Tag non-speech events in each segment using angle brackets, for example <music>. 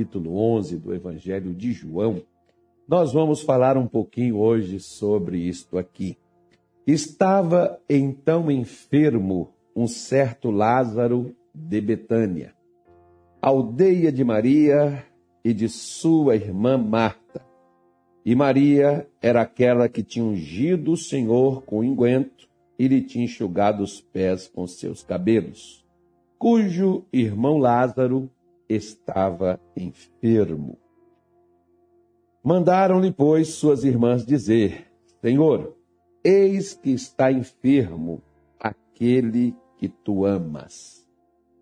capítulo 11 do Evangelho de João, nós vamos falar um pouquinho hoje sobre isto aqui. Estava então enfermo um certo Lázaro de Betânia, aldeia de Maria e de sua irmã Marta. E Maria era aquela que tinha ungido o Senhor com unguento e lhe tinha enxugado os pés com seus cabelos, cujo irmão Lázaro estava enfermo. Mandaram-lhe, pois, suas irmãs dizer: Senhor, eis que está enfermo aquele que tu amas.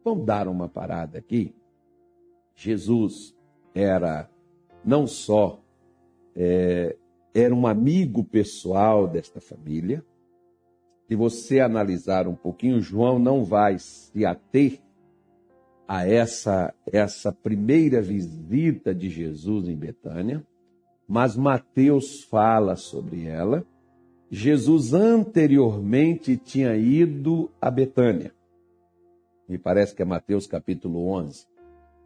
Vamos dar uma parada aqui. Jesus era não só é, era um amigo pessoal desta família, se você analisar um pouquinho, João não vai se ater a essa, essa primeira visita de Jesus em Betânia, mas Mateus fala sobre ela. Jesus anteriormente tinha ido a Betânia. Me parece que é Mateus capítulo 11,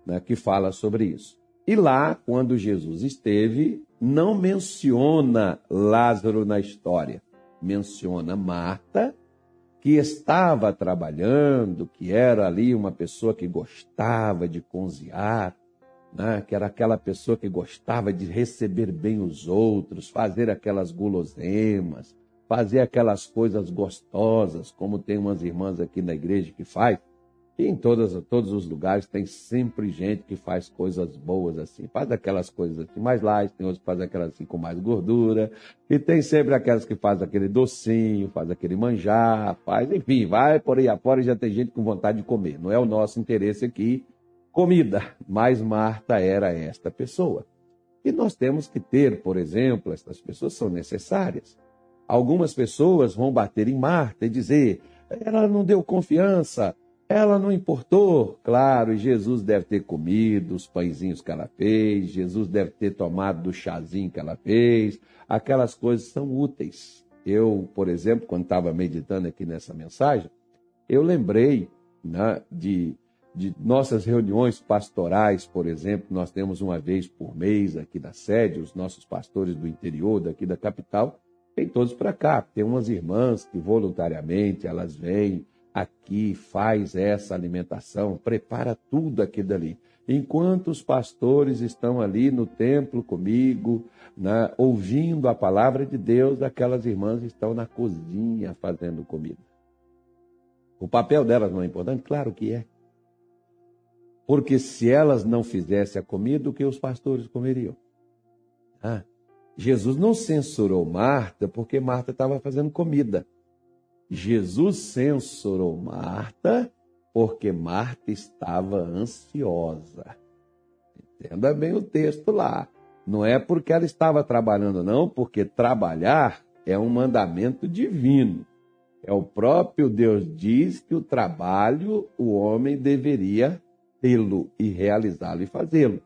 né, que fala sobre isso. E lá, quando Jesus esteve, não menciona Lázaro na história menciona Marta, que estava trabalhando, que era ali uma pessoa que gostava de cozinhar, né? que era aquela pessoa que gostava de receber bem os outros, fazer aquelas guloseimas, fazer aquelas coisas gostosas, como tem umas irmãs aqui na igreja que faz. E em todas, todos os lugares tem sempre gente que faz coisas boas assim. Faz aquelas coisas assim mais light, tem outros que fazem aquelas assim com mais gordura. E tem sempre aquelas que faz aquele docinho, faz aquele manjar, faz, enfim, vai por aí afora e já tem gente com vontade de comer. Não é o nosso interesse aqui, comida. Mas Marta era esta pessoa. E nós temos que ter, por exemplo, estas pessoas são necessárias. Algumas pessoas vão bater em Marta e dizer, ela não deu confiança, ela não importou, claro, Jesus deve ter comido os pãezinhos que ela fez, Jesus deve ter tomado do chazinho que ela fez, aquelas coisas são úteis. Eu, por exemplo, quando estava meditando aqui nessa mensagem, eu lembrei né, de, de nossas reuniões pastorais, por exemplo, nós temos uma vez por mês aqui na sede, os nossos pastores do interior, daqui da capital, vêm todos para cá. Tem umas irmãs que voluntariamente elas vêm, aqui, faz essa alimentação, prepara tudo aqui dali. Enquanto os pastores estão ali no templo comigo, né, ouvindo a palavra de Deus, aquelas irmãs estão na cozinha fazendo comida. O papel delas não é importante? Claro que é. Porque se elas não fizessem a comida, o que os pastores comeriam? Ah, Jesus não censurou Marta porque Marta estava fazendo comida. Jesus censurou Marta porque Marta estava ansiosa. Entenda bem o texto lá. Não é porque ela estava trabalhando, não, porque trabalhar é um mandamento divino. É o próprio Deus diz que o trabalho o homem deveria tê-lo e realizá-lo e fazê-lo.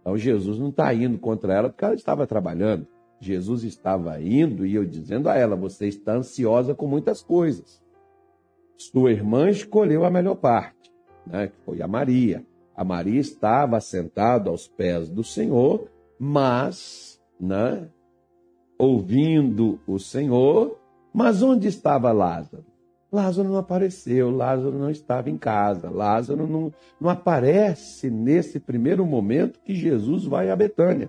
Então Jesus não está indo contra ela porque ela estava trabalhando. Jesus estava indo e eu dizendo a ela: Você está ansiosa com muitas coisas. Sua irmã escolheu a melhor parte, né, que foi a Maria. A Maria estava sentada aos pés do Senhor, mas, né, ouvindo o Senhor, mas onde estava Lázaro? Lázaro não apareceu, Lázaro não estava em casa, Lázaro não, não aparece nesse primeiro momento que Jesus vai a Betânia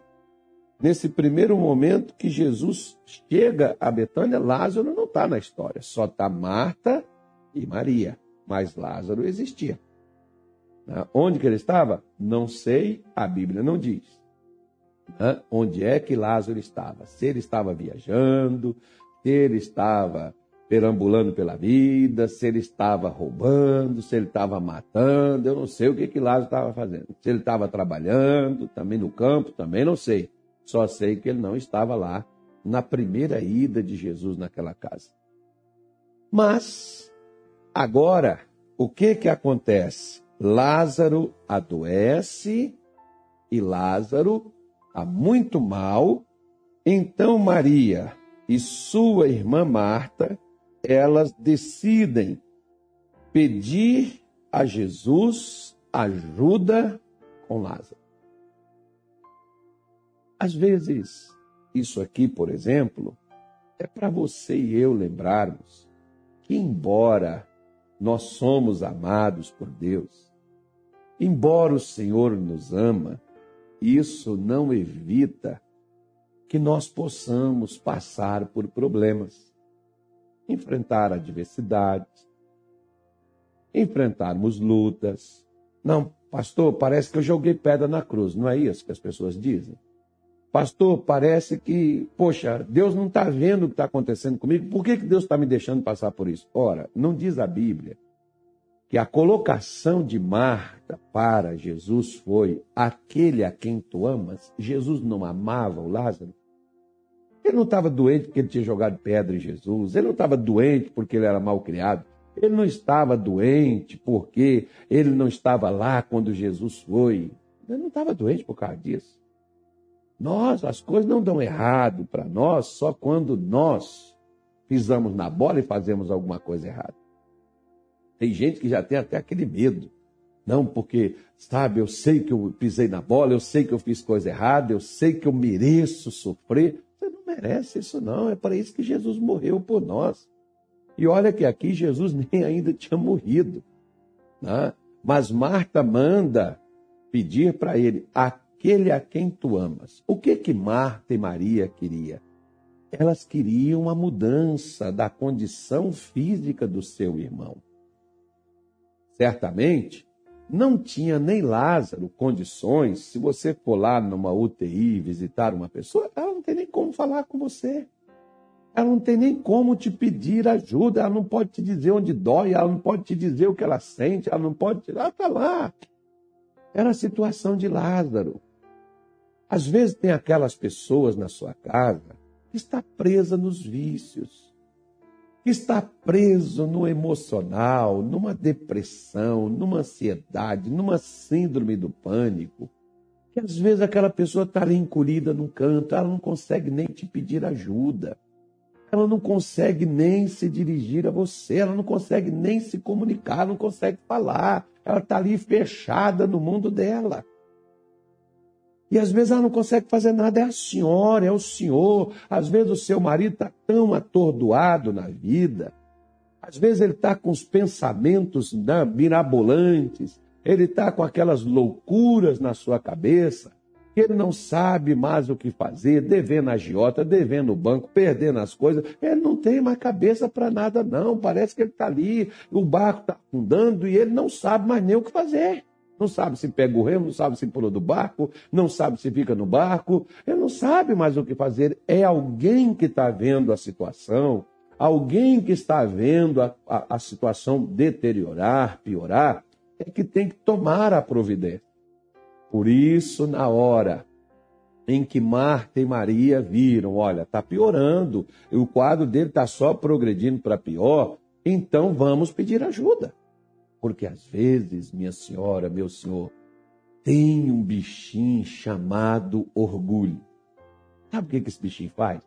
nesse primeiro momento que Jesus chega a Betânia, Lázaro não está na história, só está Marta e Maria, mas Lázaro existia. Né? Onde que ele estava? Não sei, a Bíblia não diz. Né? Onde é que Lázaro estava? Se ele estava viajando, se ele estava perambulando pela vida, se ele estava roubando, se ele estava matando, eu não sei o que que Lázaro estava fazendo. Se ele estava trabalhando, também no campo, também não sei. Só sei que ele não estava lá na primeira ida de Jesus naquela casa. Mas, agora, o que que acontece? Lázaro adoece e Lázaro está muito mal. Então Maria e sua irmã Marta, elas decidem pedir a Jesus ajuda com Lázaro. Às vezes, isso aqui, por exemplo, é para você e eu lembrarmos que, embora nós somos amados por Deus, embora o Senhor nos ama, isso não evita que nós possamos passar por problemas, enfrentar adversidades, enfrentarmos lutas. Não, pastor, parece que eu joguei pedra na cruz, não é isso que as pessoas dizem? Pastor, parece que, poxa, Deus não está vendo o que está acontecendo comigo, por que, que Deus está me deixando passar por isso? Ora, não diz a Bíblia que a colocação de Marta para Jesus foi aquele a quem tu amas. Jesus não amava o Lázaro. Ele não estava doente porque ele tinha jogado pedra em Jesus. Ele não estava doente porque ele era mal criado. Ele não estava doente porque ele não estava lá quando Jesus foi. Ele não estava doente por causa disso. Nós, as coisas não dão errado para nós só quando nós pisamos na bola e fazemos alguma coisa errada. Tem gente que já tem até aquele medo. Não, porque, sabe, eu sei que eu pisei na bola, eu sei que eu fiz coisa errada, eu sei que eu mereço sofrer. Você não merece isso, não. É para isso que Jesus morreu por nós. E olha que aqui Jesus <laughs> nem ainda tinha morrido. Né? Mas Marta manda pedir para ele aquele a quem tu amas. O que que Marta e Maria queria? Elas queriam a mudança da condição física do seu irmão. Certamente, não tinha nem Lázaro condições, se você for lá numa UTI visitar uma pessoa, ela não tem nem como falar com você. Ela não tem nem como te pedir ajuda, ela não pode te dizer onde dói, ela não pode te dizer o que ela sente, ela não pode. Ela está lá. Era a situação de Lázaro. Às vezes tem aquelas pessoas na sua casa que está presa nos vícios que está preso no emocional, numa depressão, numa ansiedade, numa síndrome do pânico, que às vezes aquela pessoa está ali encolhida num canto, ela não consegue nem te pedir ajuda, ela não consegue nem se dirigir a você, ela não consegue nem se comunicar, não consegue falar, ela está ali fechada no mundo dela. E às vezes ela não consegue fazer nada, é a senhora, é o senhor. Às vezes o seu marido está tão atordoado na vida. Às vezes ele está com os pensamentos né, mirabolantes. Ele está com aquelas loucuras na sua cabeça. Ele não sabe mais o que fazer, devendo a agiota, devendo o banco, perdendo as coisas. Ele não tem mais cabeça para nada, não. Parece que ele está ali, o barco está afundando e ele não sabe mais nem o que fazer. Não sabe se pega o remo, não sabe se pula do barco, não sabe se fica no barco, ele não sabe mais o que fazer. É alguém que está vendo a situação, alguém que está vendo a, a, a situação deteriorar, piorar, é que tem que tomar a providência. Por isso, na hora em que Marta e Maria viram, olha, está piorando, o quadro dele está só progredindo para pior, então vamos pedir ajuda. Porque às vezes, minha senhora, meu senhor, tem um bichinho chamado orgulho. Sabe o que, que esse bichinho faz?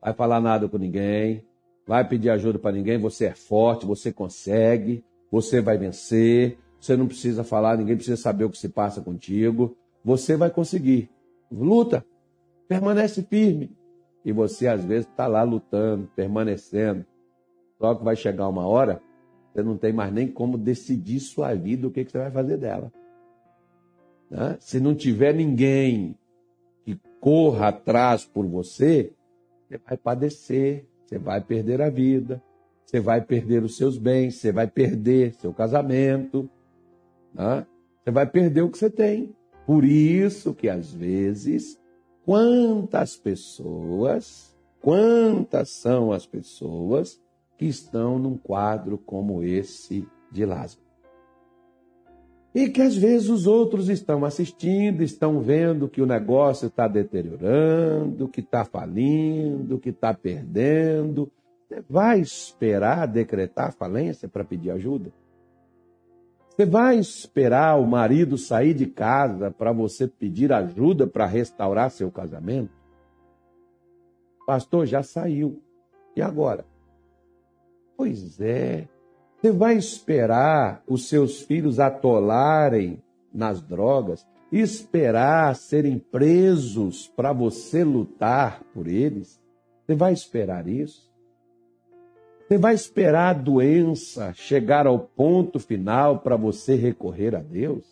Vai falar nada com ninguém, vai pedir ajuda para ninguém, você é forte, você consegue, você vai vencer, você não precisa falar, ninguém precisa saber o que se passa contigo, você vai conseguir. Luta, permanece firme. E você às vezes está lá lutando, permanecendo. Só que vai chegar uma hora você não tem mais nem como decidir sua vida, o que, que você vai fazer dela. Né? Se não tiver ninguém que corra atrás por você, você vai padecer, você vai perder a vida, você vai perder os seus bens, você vai perder seu casamento, né? você vai perder o que você tem. Por isso que às vezes, quantas pessoas, quantas são as pessoas que estão num quadro como esse de Lázaro. E que às vezes os outros estão assistindo, estão vendo que o negócio está deteriorando, que está falindo, que está perdendo. Vai esperar decretar falência para pedir ajuda? Você vai esperar o marido sair de casa para você pedir ajuda para restaurar seu casamento? Pastor, já saiu. E agora? Pois é. Você vai esperar os seus filhos atolarem nas drogas? esperar serem presos para você lutar por eles? Você vai esperar isso? Você vai esperar a doença chegar ao ponto final para você recorrer a Deus?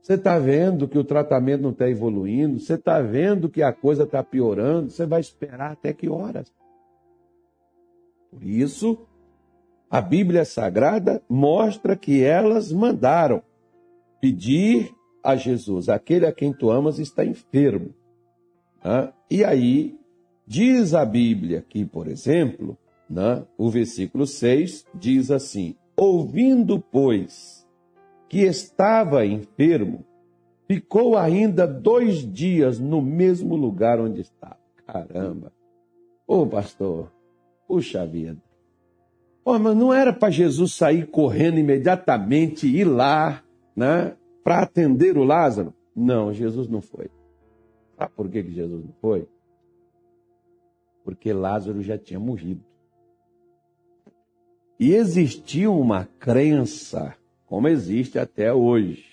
Você está vendo que o tratamento não está evoluindo? Você está vendo que a coisa está piorando? Você vai esperar até que horas? Por isso, a Bíblia Sagrada mostra que elas mandaram pedir a Jesus: aquele a quem tu amas está enfermo. Né? E aí, diz a Bíblia aqui, por exemplo, né? o versículo 6 diz assim: Ouvindo, pois, que estava enfermo, ficou ainda dois dias no mesmo lugar onde estava. Caramba! Ô pastor, puxa vida. Pô, mas não era para Jesus sair correndo imediatamente, ir lá, né, para atender o Lázaro? Não, Jesus não foi. Sabe por que, que Jesus não foi? Porque Lázaro já tinha morrido. E existia uma crença, como existe até hoje.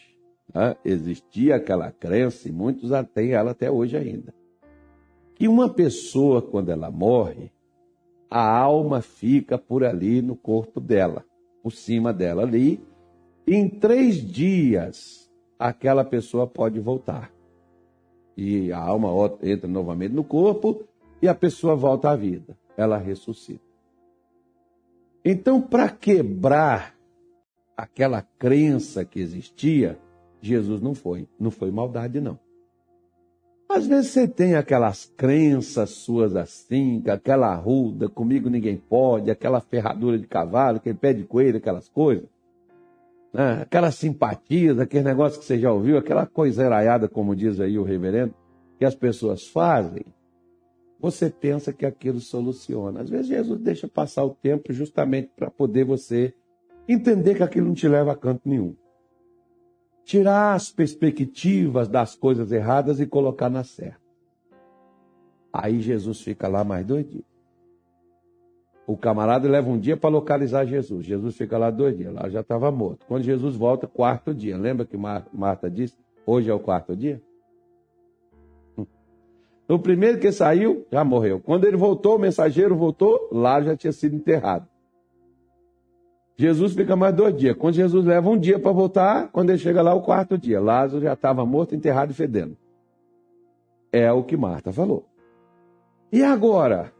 Né? Existia aquela crença, e muitos têm ela até hoje ainda. Que uma pessoa, quando ela morre, a alma fica por ali no corpo dela, por cima dela ali. Em três dias, aquela pessoa pode voltar e a alma entra novamente no corpo e a pessoa volta à vida. Ela ressuscita. Então, para quebrar aquela crença que existia, Jesus não foi. Não foi maldade, não. Às vezes você tem aquelas crenças suas assim, aquela ruda, comigo ninguém pode, aquela ferradura de cavalo, aquele pé de coelho, aquelas coisas né? aquelas simpatias, aquele negócio que você já ouviu, aquela coisa eraiada, como diz aí o reverendo, que as pessoas fazem, você pensa que aquilo soluciona. Às vezes Jesus deixa passar o tempo justamente para poder você entender que aquilo não te leva a canto nenhum. Tirar as perspectivas das coisas erradas e colocar na certa. Aí Jesus fica lá mais dois dias. O camarada leva um dia para localizar Jesus. Jesus fica lá dois dias, lá já estava morto. Quando Jesus volta, quarto dia. Lembra que Marta disse? Hoje é o quarto dia? No primeiro que saiu, já morreu. Quando ele voltou, o mensageiro voltou, lá já tinha sido enterrado. Jesus fica mais dois dias. Quando Jesus leva um dia para voltar, quando ele chega lá, o quarto dia. Lázaro já estava morto, enterrado e fedendo. É o que Marta falou. E agora?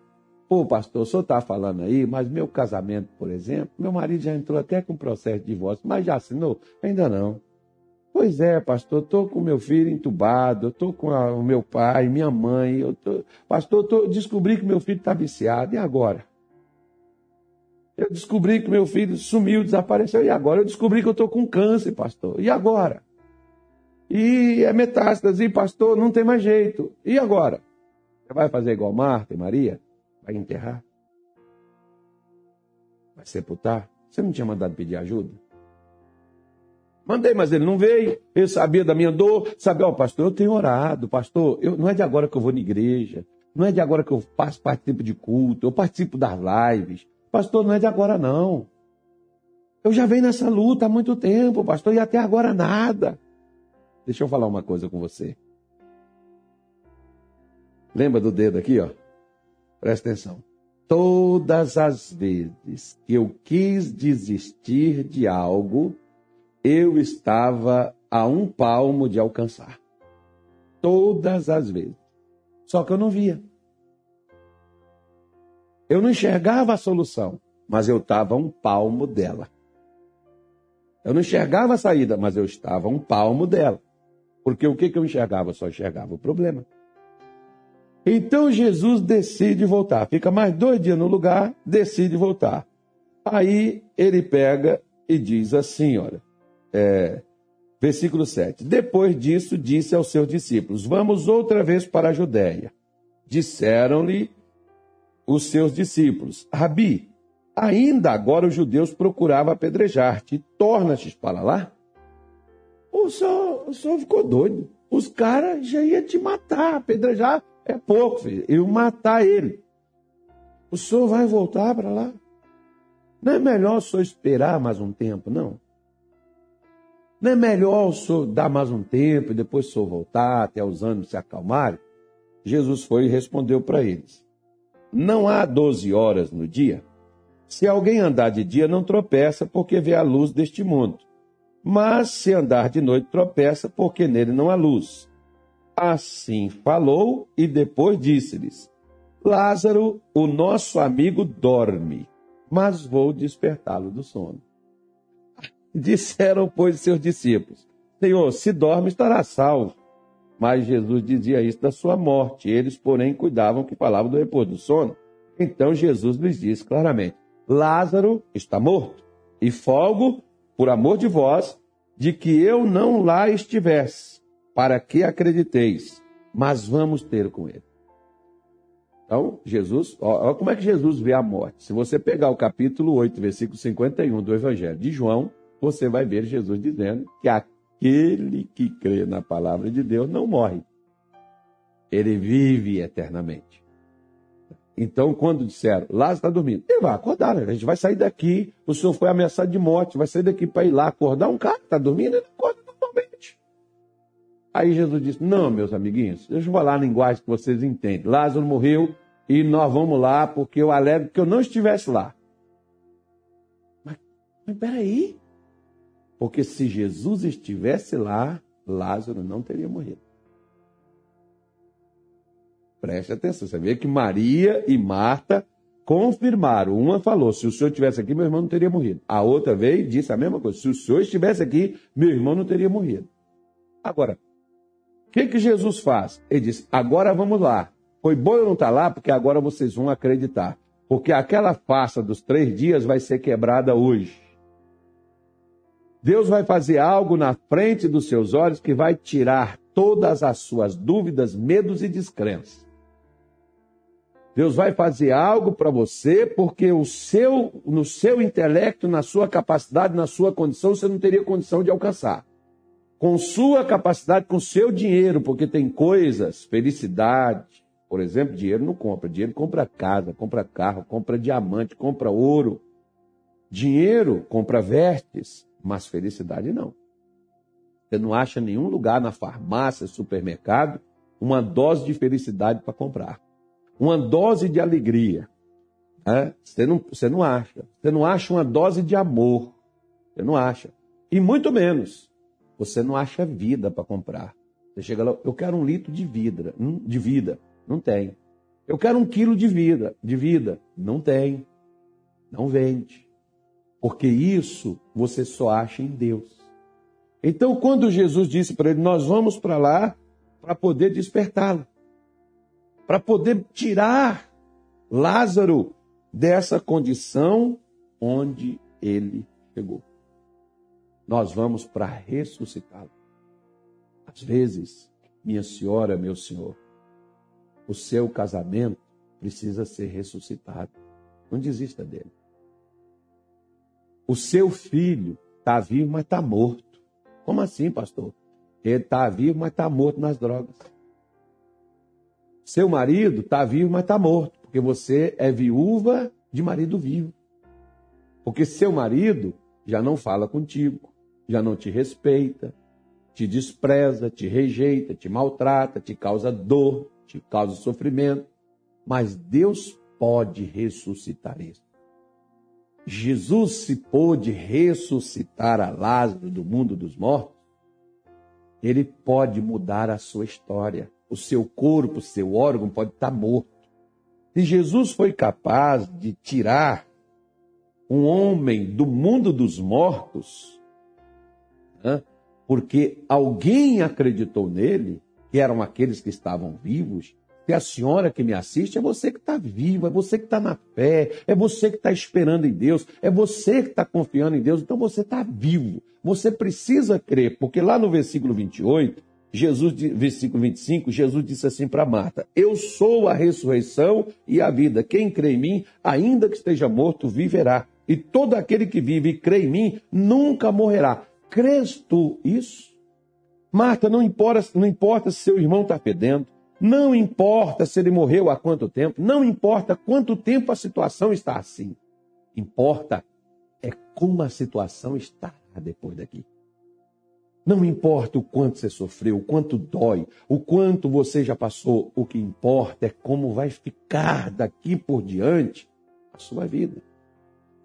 Pô, pastor, o senhor está falando aí, mas meu casamento, por exemplo, meu marido já entrou até com processo de divórcio, mas já assinou? Ainda não. Pois é, pastor, estou com meu filho entubado, estou com a, o meu pai, minha mãe, eu tô, pastor, tô, descobri que meu filho está viciado, e agora? Eu descobri que meu filho sumiu, desapareceu, e agora? Eu descobri que eu estou com câncer, pastor, e agora? E é metástase, pastor, não tem mais jeito, e agora? Você vai fazer igual Marta e Maria? Vai enterrar? Vai sepultar? Você não tinha mandado pedir ajuda? Mandei, mas ele não veio. Ele sabia da minha dor. Sabia, ó, oh, pastor, eu tenho orado, pastor. Eu, não é de agora que eu vou na igreja. Não é de agora que eu faço, participo de culto. Eu participo das lives. Pastor, não é de agora, não. Eu já venho nessa luta há muito tempo, pastor, e até agora nada. Deixa eu falar uma coisa com você. Lembra do dedo aqui, ó? Presta atenção. Todas as vezes que eu quis desistir de algo, eu estava a um palmo de alcançar. Todas as vezes. Só que eu não via. Eu não enxergava a solução, mas eu estava a um palmo dela. Eu não enxergava a saída, mas eu estava a um palmo dela. Porque o que, que eu enxergava? Eu só enxergava o problema. Então Jesus decide voltar. Fica mais dois dias no lugar, decide voltar. Aí ele pega e diz assim: olha, é, versículo 7. Depois disso, disse aos seus discípulos: Vamos outra vez para a Judéia. Disseram-lhe os seus discípulos: Rabi, ainda agora os judeus procuravam apedrejar-te. Torna-te para lá? O senhor, o senhor ficou doido. Os caras já iam te matar, apedrejar é pouco, filho. Eu matar ele. O senhor vai voltar para lá? Não é melhor o senhor esperar mais um tempo, não? Não é melhor o senhor dar mais um tempo e depois o senhor voltar até os anos se acalmarem? Jesus foi e respondeu para eles: Não há doze horas no dia? Se alguém andar de dia, não tropeça, porque vê a luz deste mundo. Mas se andar de noite, tropeça, porque nele não há luz. Assim falou e depois disse-lhes: Lázaro, o nosso amigo, dorme, mas vou despertá-lo do sono. <laughs> Disseram, pois, seus discípulos: Senhor, se dorme, estará salvo. Mas Jesus dizia isso da sua morte. Eles, porém, cuidavam que falavam do repouso do sono. Então Jesus lhes disse claramente: Lázaro está morto, e folgo, por amor de vós, de que eu não lá estivesse, para que acrediteis, mas vamos ter com ele. Então, Jesus, olha como é que Jesus vê a morte. Se você pegar o capítulo 8, versículo 51 do Evangelho de João, você vai ver Jesus dizendo que aquele que crê na palavra de Deus não morre. Ele vive eternamente. Então, quando disseram, Lázaro está dormindo, ele vai acordar, a gente vai sair daqui, o senhor foi ameaçado de morte, vai sair daqui para ir lá acordar um cara que está dormindo, ele acorda normalmente. Aí Jesus disse, não, meus amiguinhos, deixa eu falar a linguagem que vocês entendem. Lázaro morreu e nós vamos lá porque eu alegro que eu não estivesse lá. Mas, mas peraí, porque se Jesus estivesse lá, Lázaro não teria morrido. Preste atenção, você vê que Maria e Marta confirmaram. Uma falou: se o senhor estivesse aqui, meu irmão não teria morrido. A outra veio e disse a mesma coisa: se o senhor estivesse aqui, meu irmão não teria morrido. Agora, o que, que Jesus faz? Ele diz: agora vamos lá. Foi bom eu não estar lá, porque agora vocês vão acreditar. Porque aquela farsa dos três dias vai ser quebrada hoje. Deus vai fazer algo na frente dos seus olhos que vai tirar todas as suas dúvidas, medos e descrenças. Deus vai fazer algo para você porque o seu, no seu intelecto, na sua capacidade, na sua condição, você não teria condição de alcançar. Com sua capacidade, com seu dinheiro, porque tem coisas, felicidade, por exemplo, dinheiro não compra. Dinheiro compra casa, compra carro, compra diamante, compra ouro. Dinheiro compra vestes. Mas felicidade não. Você não acha nenhum lugar na farmácia, supermercado, uma dose de felicidade para comprar. Uma dose de alegria. É? Você, não, você não acha. Você não acha uma dose de amor. Você não acha. E muito menos, você não acha vida para comprar. Você chega lá, eu quero um litro de vida, hum, de vida. Não tem. Eu quero um quilo de vida, de vida. Não tem. Não vende. Porque isso você só acha em Deus. Então, quando Jesus disse para ele: Nós vamos para lá para poder despertá-lo, para poder tirar Lázaro dessa condição onde ele chegou. Nós vamos para ressuscitá-lo. Às vezes, minha senhora, meu senhor, o seu casamento precisa ser ressuscitado. Não desista dele. O seu filho está vivo, mas está morto. Como assim, pastor? Ele está vivo, mas está morto nas drogas. Seu marido está vivo, mas está morto, porque você é viúva de marido vivo. Porque seu marido já não fala contigo, já não te respeita, te despreza, te rejeita, te maltrata, te causa dor, te causa sofrimento. Mas Deus pode ressuscitar isso. Jesus se pôde ressuscitar a Lázaro do mundo dos mortos, ele pode mudar a sua história. O seu corpo, o seu órgão pode estar morto. Se Jesus foi capaz de tirar um homem do mundo dos mortos, né, porque alguém acreditou nele, que eram aqueles que estavam vivos, que a senhora que me assiste é você que está vivo, é você que está na fé, é você que está esperando em Deus, é você que está confiando em Deus, então você está vivo. Você precisa crer, porque lá no versículo 28, Jesus, versículo 25, Jesus disse assim para Marta: Eu sou a ressurreição e a vida. Quem crê em mim, ainda que esteja morto, viverá. E todo aquele que vive e crê em mim nunca morrerá. Crês tu isso? Marta, não importa, não importa se seu irmão está fedendo, não importa se ele morreu há quanto tempo, não importa quanto tempo a situação está assim. Importa é como a situação estará depois daqui. Não importa o quanto você sofreu, o quanto dói, o quanto você já passou, o que importa é como vai ficar daqui por diante a sua vida.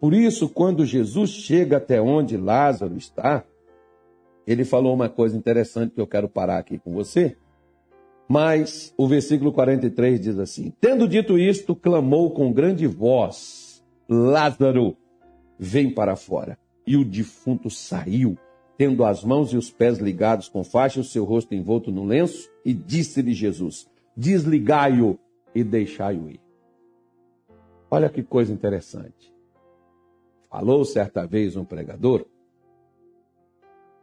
Por isso, quando Jesus chega até onde Lázaro está, ele falou uma coisa interessante que eu quero parar aqui com você. Mas o versículo 43 diz assim: Tendo dito isto, clamou com grande voz: Lázaro, vem para fora. E o defunto saiu tendo as mãos e os pés ligados com faixa, o seu rosto envolto no lenço, e disse-lhe Jesus: Desligai-o e deixai-o ir. Olha que coisa interessante. Falou certa vez um pregador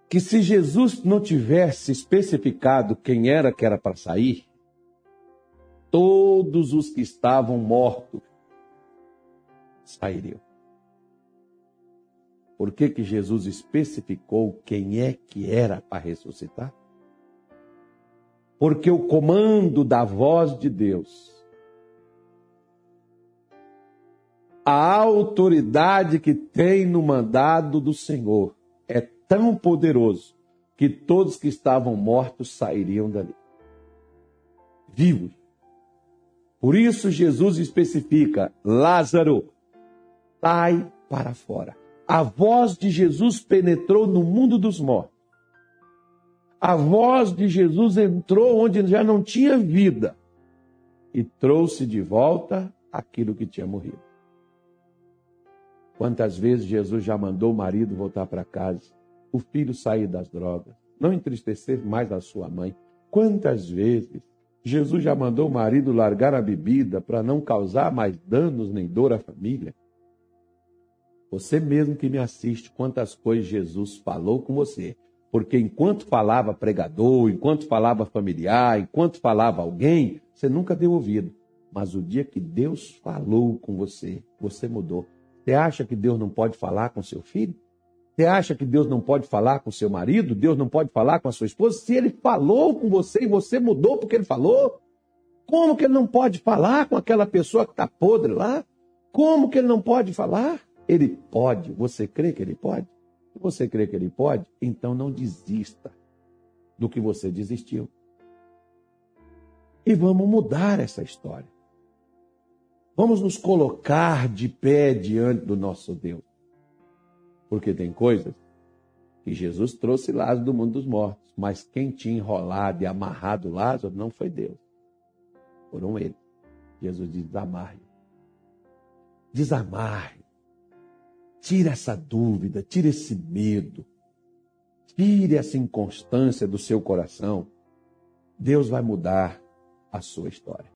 que se Jesus não tivesse especificado quem era que era para sair, todos os que estavam mortos sairiam. Por que, que Jesus especificou quem é que era para ressuscitar? Porque o comando da voz de Deus, a autoridade que tem no mandado do Senhor tão poderoso que todos que estavam mortos sairiam dali. Vivos. Por isso Jesus especifica: Lázaro, sai para fora a voz de Jesus penetrou no mundo dos mortos. A voz de Jesus entrou onde já não tinha vida e trouxe de volta aquilo que tinha morrido. Quantas vezes Jesus já mandou o marido voltar para casa, o filho sair das drogas, não entristecer mais a sua mãe? Quantas vezes Jesus já mandou o marido largar a bebida para não causar mais danos nem dor à família? Você mesmo que me assiste, quantas coisas Jesus falou com você. Porque enquanto falava pregador, enquanto falava familiar, enquanto falava alguém, você nunca deu ouvido. Mas o dia que Deus falou com você, você mudou. Você acha que Deus não pode falar com seu filho? Você acha que Deus não pode falar com seu marido? Deus não pode falar com a sua esposa? Se ele falou com você e você mudou porque ele falou, como que ele não pode falar com aquela pessoa que está podre lá? Como que ele não pode falar? Ele pode. Você crê que ele pode? Se você crê que ele pode, então não desista do que você desistiu. E vamos mudar essa história. Vamos nos colocar de pé diante do nosso Deus. Porque tem coisas que Jesus trouxe Lázaro do mundo dos mortos, mas quem tinha enrolado e amarrado Lázaro não foi Deus. Foram eles. Jesus diz: desamarre. Desamarre. Tira essa dúvida, tira esse medo, tire essa inconstância do seu coração. Deus vai mudar a sua história.